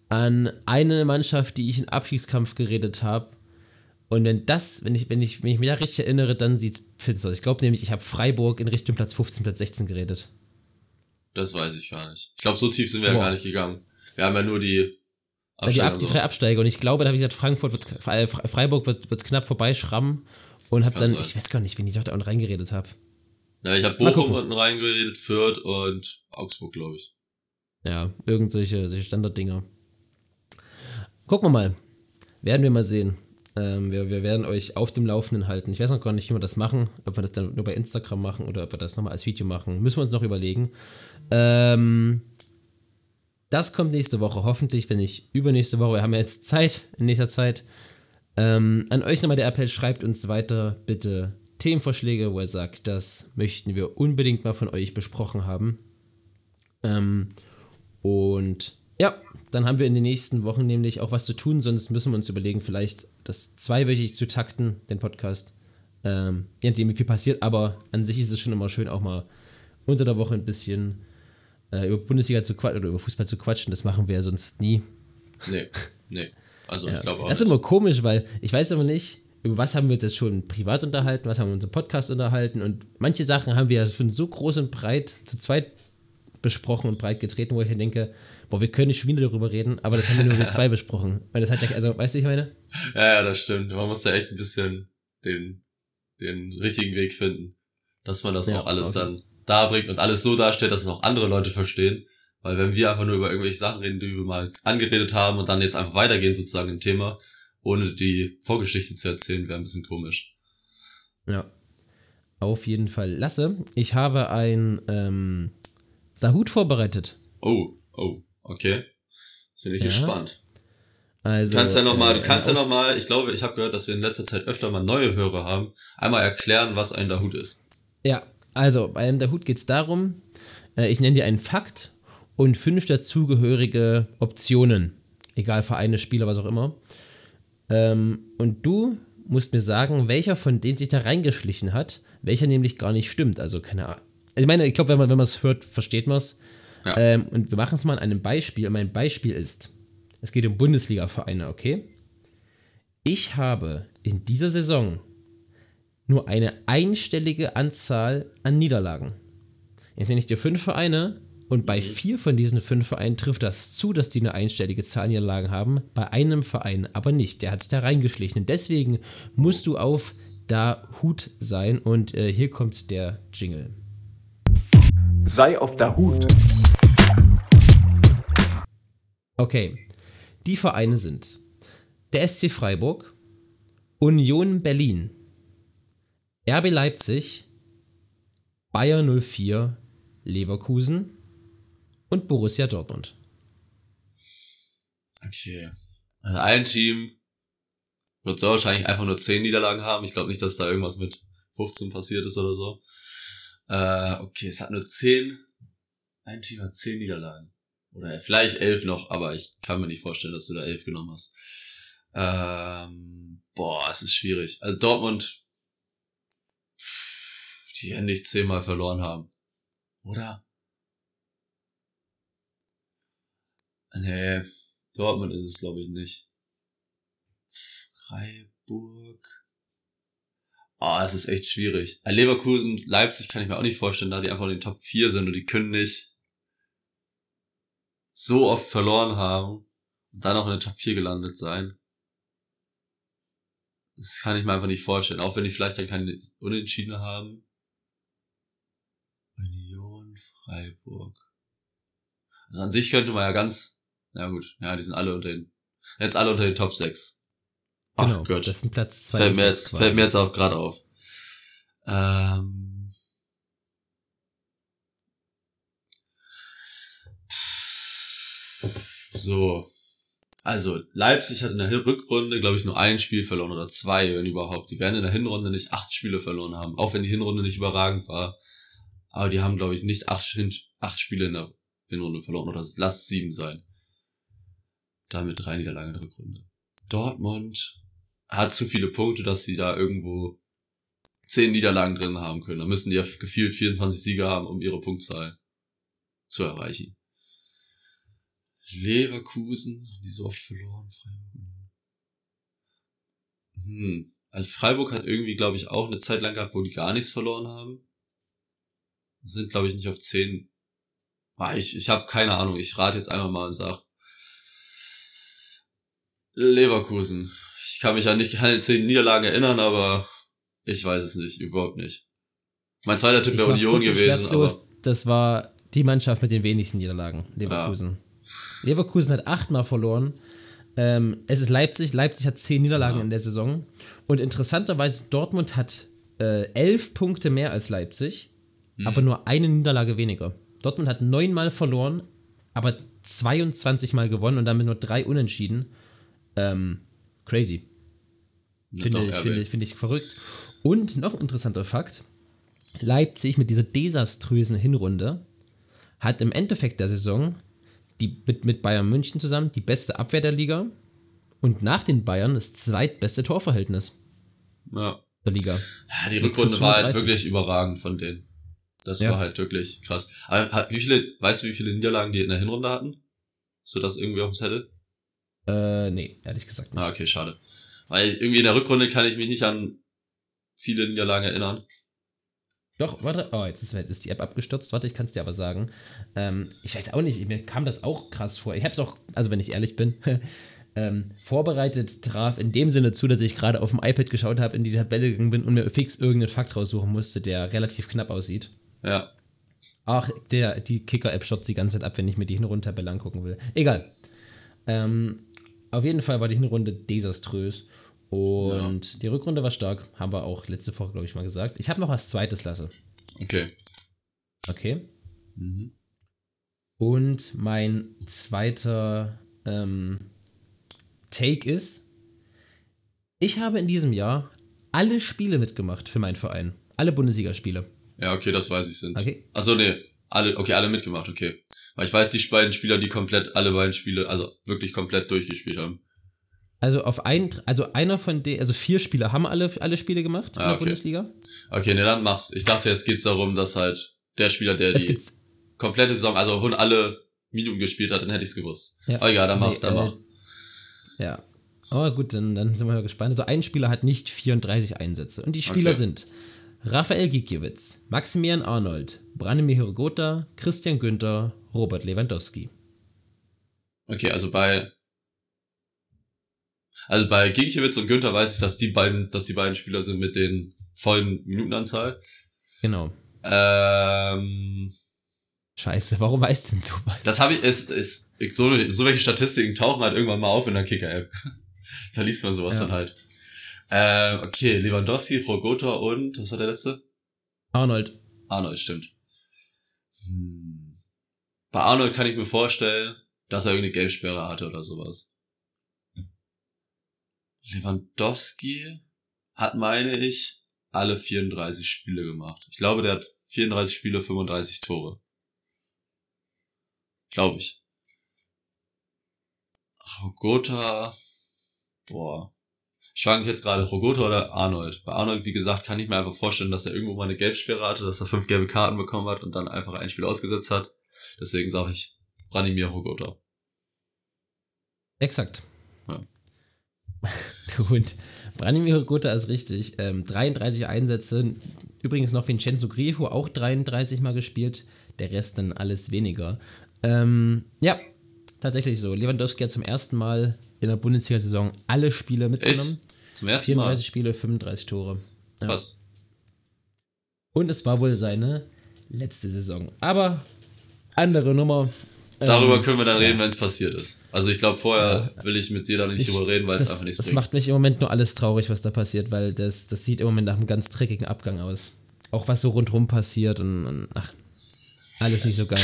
an eine Mannschaft, die ich in Abschiedskampf geredet habe. Und wenn das, wenn ich, wenn ich, wenn ich mich da richtig erinnere, dann sieht's finster aus. Ich glaube nämlich, ich habe Freiburg in Richtung Platz 15, Platz 16 geredet. Das weiß ich gar nicht. Ich glaube, so tief sind wir ja Boah. gar nicht gegangen. Wir haben ja nur die die, Ab, die drei Absteiger. Und ich glaube, da habe ich gesagt, Frankfurt wird, äh, Fre- Freiburg wird, wird knapp vorbeischrammen. Und habe dann, sein. ich weiß gar nicht, wen ich doch da noch reingeredet habe. Ja, ich habe Bochum unten reingeredet, Fürth und Augsburg, glaube ich. Ja, irgend solche, solche Standarddinger. Gucken wir mal. Werden wir mal sehen. Ähm, wir, wir werden euch auf dem Laufenden halten. Ich weiß noch gar nicht, wie wir das machen. Ob wir das dann nur bei Instagram machen oder ob wir das nochmal als Video machen. Müssen wir uns noch überlegen. Ähm, das kommt nächste Woche, hoffentlich, wenn nicht übernächste Woche. Wir haben ja jetzt Zeit in nächster Zeit. Ähm, an euch nochmal der Appell, schreibt uns weiter bitte Themenvorschläge, wo ihr sagt, das möchten wir unbedingt mal von euch besprochen haben. Ähm, und ja, dann haben wir in den nächsten Wochen nämlich auch was zu tun, sonst müssen wir uns überlegen, vielleicht das zweiwöchig zu takten, den Podcast. Ähm, je nachdem, wie viel passiert, aber an sich ist es schon immer schön, auch mal unter der Woche ein bisschen äh, über Bundesliga zu quatschen oder über Fußball zu quatschen. Das machen wir ja sonst nie. Nee, nee. Also Ja. ich glaube auch. das ist immer komisch, weil ich weiß aber nicht, über was haben wir uns jetzt schon privat unterhalten, was haben wir uns im Podcast unterhalten und manche Sachen haben wir ja schon so groß und breit zu zweit besprochen und breit getreten, wo ich mir denke, boah, wir können nicht schon wieder darüber reden, aber das haben wir nur wir zwei besprochen. Weil das hat ja, also, weißt du, ich meine? Ja, ja, das stimmt. Man muss da echt ein bisschen den, den richtigen Weg finden, dass man das Ja, auch alles okay. dann darbringt und alles so darstellt, dass es auch andere Leute verstehen. Weil wenn wir einfach nur über irgendwelche Sachen reden, die wir mal angeredet haben und dann jetzt einfach weitergehen sozusagen im Thema, ohne die Vorgeschichte zu erzählen, wäre ein bisschen komisch. Ja. Auf jeden Fall. Lasse, ich habe ein ähm, Sahut vorbereitet. Oh, oh, okay. Jetzt bin ich Ja. gespannt. Also, Du kannst ja noch mal, du äh, kannst ja aus- noch mal, ich glaube, ich habe gehört, dass wir in letzter Zeit öfter mal neue Hörer haben, einmal erklären, was ein Dahut ist. Ja, also bei einem der Hut geht es darum, äh, ich nenne dir einen Fakt und fünf dazugehörige Optionen. Egal, Vereine, Spieler, was auch immer. Ähm, und du musst mir sagen, welcher von denen sich da reingeschlichen hat, welcher nämlich gar nicht stimmt. Also keine Ahnung. Ich meine, ich glaube, wenn man wenn man es hört, versteht man es. Ja. Ähm, und wir machen es mal an einem Beispiel. Und mein Beispiel ist, es geht um Bundesliga-Vereine, okay? Ich habe in dieser Saison nur eine einstellige Anzahl an Niederlagen. Jetzt nenne ich dir fünf Vereine und bei vier von diesen fünf Vereinen trifft das zu, dass die eine einstellige Zahl an Niederlagen haben, bei einem Verein aber nicht. Der hat sich da reingeschlichen. Und deswegen musst du auf da Hut sein und äh, hier kommt der Jingle. Sei auf der Hut. Okay, die Vereine sind der SC Freiburg, Union Berlin, RB Leipzig, Bayer 04, Leverkusen und Borussia Dortmund. Okay. Also ein Team wird so wahrscheinlich einfach nur 10 Niederlagen haben. Ich glaube nicht, dass da irgendwas mit 15 passiert ist oder so. Äh, okay, es hat nur 10. Ein Team hat 10 Niederlagen. Oder vielleicht 11 noch, aber ich kann mir nicht vorstellen, dass du da 11 genommen hast. Ähm, boah, es ist schwierig. Also Dortmund, die werden nicht 10 Mal verloren haben. Oder? Nee, Dortmund ist es, glaube ich, nicht. Freiburg. Ah, es ist echt schwierig. Äh, Leverkusen, Leipzig kann ich mir auch nicht vorstellen, da die einfach in den Top 4 sind und die können nicht so oft verloren haben und dann auch in den Top 4 gelandet sein. Das kann ich mir einfach nicht vorstellen, auch wenn die vielleicht dann keine Unentschieden haben. Freiburg. Also an sich könnte man ja ganz, na gut, ja, die sind alle unter den, jetzt alle unter den Top 6. Ach Genau, Gott. das sind Platz 2 Fällt mir jetzt, fällt mir jetzt auch gerade auf. Ähm, so. Also, Leipzig hat in der Rückrunde, glaube ich, nur ein Spiel verloren oder zwei, wenn überhaupt. Die werden in der Hinrunde nicht acht Spiele verloren haben, auch wenn die Hinrunde nicht überragend war. Aber die haben, glaube ich, nicht acht, acht Spiele in der Hinrunde verloren oder lasst sieben sein. Damit drei Niederlagen in der Rückrunde. Dortmund hat zu viele Punkte, dass sie da irgendwo zehn Niederlagen drin haben können. Da müssen die ja gefühlt 24 Siege haben, um ihre Punktzahl zu erreichen. Leverkusen, die so oft verloren, Freiburg. Hm. Also Freiburg hat irgendwie, glaube ich, auch eine Zeit lang gehabt, wo die gar nichts verloren haben. Sind, glaube ich, nicht auf 10. Ah, ich ich habe keine Ahnung. Ich rate jetzt einfach mal und sag Leverkusen. Ich kann mich an nicht keine 10 Niederlagen erinnern, aber ich weiß es nicht, überhaupt nicht. Mein zweiter Tipp wäre Union gewesen, aber. Das war die Mannschaft mit den wenigsten Niederlagen, Leverkusen. Leverkusen hat achtmal verloren. Ähm, es ist Leipzig. Leipzig hat zehn Niederlagen in der Saison. Und interessanterweise, Dortmund hat äh, elf Punkte mehr als Leipzig, Mhm. aber nur eine Niederlage weniger. Dortmund hat neunmal verloren, aber 22 Mal gewonnen und damit nur drei Unentschieden. Ähm, crazy. Finde ich, finde, ich, finde ich verrückt. Und noch ein interessanter Fakt: Leipzig mit dieser desaströsen Hinrunde hat im Endeffekt der Saison die, mit, mit Bayern München zusammen die beste Abwehr der Liga und nach den Bayern das zweitbeste Torverhältnis Ja. der Liga. Ja, die Rückrunde war halt 35. wirklich überragend von denen. Das Ja. war halt wirklich krass. Aber wie viele, weißt du, wie viele Niederlagen die in der Hinrunde hatten? Du das irgendwie auf dem Zettel? Äh, nee, ehrlich gesagt nicht. Ah, okay, schade. Weil irgendwie in der Rückrunde kann ich mich nicht an viele Niederlagen erinnern. Doch, warte, oh, jetzt ist, jetzt ist die App abgestürzt. Warte, ich kann es dir aber sagen. Ähm, ich weiß auch nicht, mir kam das auch krass vor. Ich habe es auch, also wenn ich ehrlich bin, ähm, vorbereitet traf in dem Sinne zu, dass ich gerade auf dem iPad geschaut habe, in die Tabelle gegangen bin und mir fix irgendeinen Fakt raussuchen musste, der relativ knapp aussieht. Ja. Ach, der, die Kicker-App schotzt die ganze Zeit ab, wenn ich mir die Hinrundentabelle angucken will. Egal. Ähm, auf jeden Fall war die Hinrunde desaströs. Und die Rückrunde war stark. Haben wir auch letzte Woche, glaube ich, mal gesagt. Ich habe noch was Zweites, Lasse. Okay. Okay. Mhm. Und mein zweiter ähm, Take ist, ich habe in diesem Jahr alle Spiele mitgemacht für meinen Verein. Alle Bundesligaspiele. Ja, okay, das weiß ich sind. Okay. Achso, nee. Alle, okay, alle mitgemacht, okay. Weil ich weiß, die beiden Spieler, die komplett alle beiden Spiele, also wirklich komplett durchgespielt haben. Also auf ein, also einer von den, also vier Spieler haben alle, alle Spiele gemacht in Ah, der okay. Bundesliga. Okay, nee, dann mach's. Ich dachte, jetzt geht's darum, dass halt der Spieler, der Es die gibt komplette Saison, also hun- alle Minuten gespielt hat, dann hätte ich's gewusst. Ja. Aber egal, dann mach, Nee, dann äh, mach. Ja. Aber gut, dann, dann sind wir mal gespannt. Also ein Spieler hat nicht 34 Einsätze. Und die Spieler Okay. sind Raphael Gikiewicz, Maximilian Arnold, Branimir Hirgota, Christian Günther, Robert Lewandowski. Okay, also bei also bei Ginkiewicz und Günther weiß ich, dass die beiden, dass die beiden Spieler sind mit den vollen Minutenanzahl. Genau. Ähm, Scheiße, warum weißt denn du was? das habe ich, ist, ist, so, so welche Statistiken tauchen halt irgendwann mal auf in der Kicker-App. da liest man sowas Ja. dann halt. Äh, okay, Lewandowski, Frau Gotha und, was war der letzte? Arnold. Arnold, stimmt. Hm. Bei Arnold kann ich mir vorstellen, dass er irgendeine Gelbsperre hatte oder sowas. Lewandowski hat, meine ich, alle 34 Spiele gemacht. Ich glaube, der hat 34 Spiele, 35 Tore. Glaube ich. Rogota, boah. Ich schwanke jetzt gerade Rogota oder Arnold. Bei Arnold, wie gesagt, kann ich mir einfach vorstellen, dass er irgendwo mal eine Gelbsperre hatte, dass er fünf gelbe Karten bekommen hat und dann einfach ein Spiel ausgesetzt hat. Deswegen sage ich Branimir Rogota. Exakt. Ja. Gut. Branimir Hirgota ist richtig. Ähm, 33 Einsätze. Übrigens noch Vincenzo Grifo, auch 33 Mal gespielt. Der Rest dann alles weniger. Ähm, ja, tatsächlich so. Lewandowski hat zum ersten Mal in der Bundesliga-Saison alle Spiele mitgenommen. Zum ersten Mal. 34 Spiele, 35 Tore. Ja. Krass. Und es war wohl seine letzte Saison. Aber andere Nummer. Darüber Ähm, können wir dann reden, wenn es passiert ist. Also ich glaube, vorher will ich mit dir da nicht Ich- drüber reden, weil es das, einfach nichts das bringt. macht mich im Moment nur alles traurig, was da passiert, weil das, das sieht im Moment nach einem ganz dreckigen Abgang aus. Auch was so rundherum passiert und, und ach, alles nicht so geil.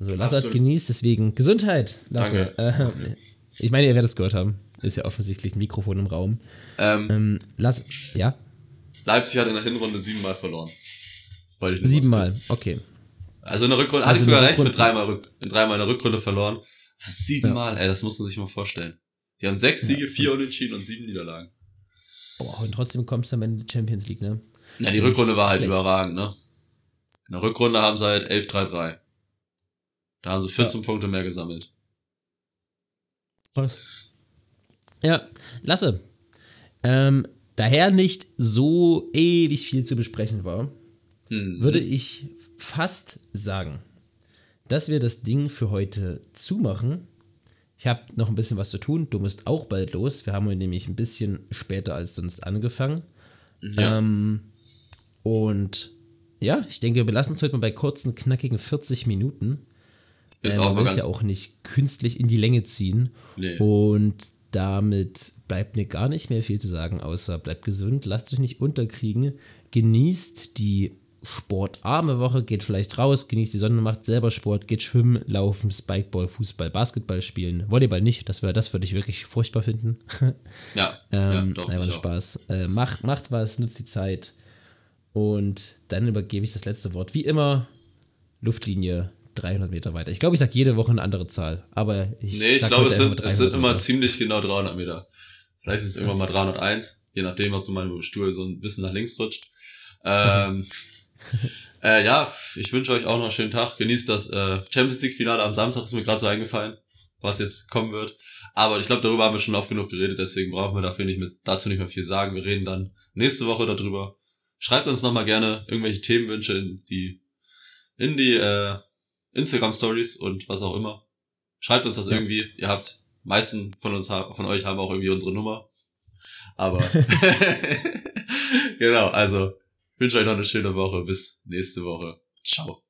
So, Lasse hat Absolut. genießt, deswegen Gesundheit, Lasse. Danke. Äh, ich meine, ihr werdet es gehört haben. Ist ja offensichtlich ein Mikrofon im Raum. ähm, Ähm, Lasse, ja? Leipzig hat in der Hinrunde siebenmal verloren. Siebenmal, okay. Also in der Rückrunde, Also hatte ich der sogar recht mit dreimal, Rück, dreimal in der Rückrunde verloren. Siebenmal, ey, das muss man sich mal vorstellen. Die haben sechs Siege, vier Unentschieden und sieben Niederlagen. Boah, und trotzdem kommst du am Ende in die Champions League, ne? Ja, die Rückrunde war halt schlecht. überragend, ne? In der Rückrunde haben sie halt 11-3-3. Da haben sie 14 Punkte mehr gesammelt. Was? Ja, Lasse. Ähm, daher nicht so ewig viel zu besprechen war, Hm. würde ich fast sagen, dass wir das Ding für heute zumachen. Ich habe noch ein bisschen was zu tun. Du musst auch bald los. Wir haben heute nämlich ein bisschen später als sonst angefangen. ja. Ähm, und Ja, ich denke, wir belassen es heute mal bei kurzen, knackigen 40 Minuten. Ist Äh, auch man will ja auch nicht künstlich in die Länge ziehen. Nee. Und damit bleibt mir gar nicht mehr viel zu sagen, außer bleibt gesund, lasst euch nicht unterkriegen, genießt die sportarme Woche, geht vielleicht raus, genießt die Sonne, macht selber Sport, geht schwimmen, laufen, Spikeball, Fußball, Basketball spielen, Volleyball nicht, das, wär, das würde ich wirklich furchtbar finden. Ja, ja ähm, doch. einfach. Spaß. Äh, macht, macht was, nutzt die Zeit und dann übergebe ich das letzte Wort. Wie immer, Luftlinie 300 Meter weiter. Ich glaube, ich sage jede Woche eine andere Zahl, aber ich Nee, ich glaube, es sind, es sind 300 immer Meter. ziemlich genau 300 Meter. Vielleicht sind es irgendwann mal 301, je nachdem, ob du mal dem Stuhl so ein bisschen nach links rutscht. Ähm, äh, ja, ich wünsche euch auch noch einen schönen Tag. Genießt das äh, Champions League Finale am Samstag, ist mir gerade so eingefallen, was jetzt kommen wird. Aber ich glaube, darüber haben wir schon oft genug geredet, deswegen brauchen wir dafür nicht mehr, dazu nicht mehr viel sagen. Wir reden dann nächste Woche darüber. Schreibt uns nochmal gerne irgendwelche Themenwünsche in die, in die äh, Instagram Stories und was auch immer. Schreibt uns das Ja. irgendwie. Ihr habt, meisten von uns, von euch haben auch irgendwie unsere Nummer. Aber, genau, also, wünsche euch noch eine schöne Woche. Bis nächste Woche. Ciao.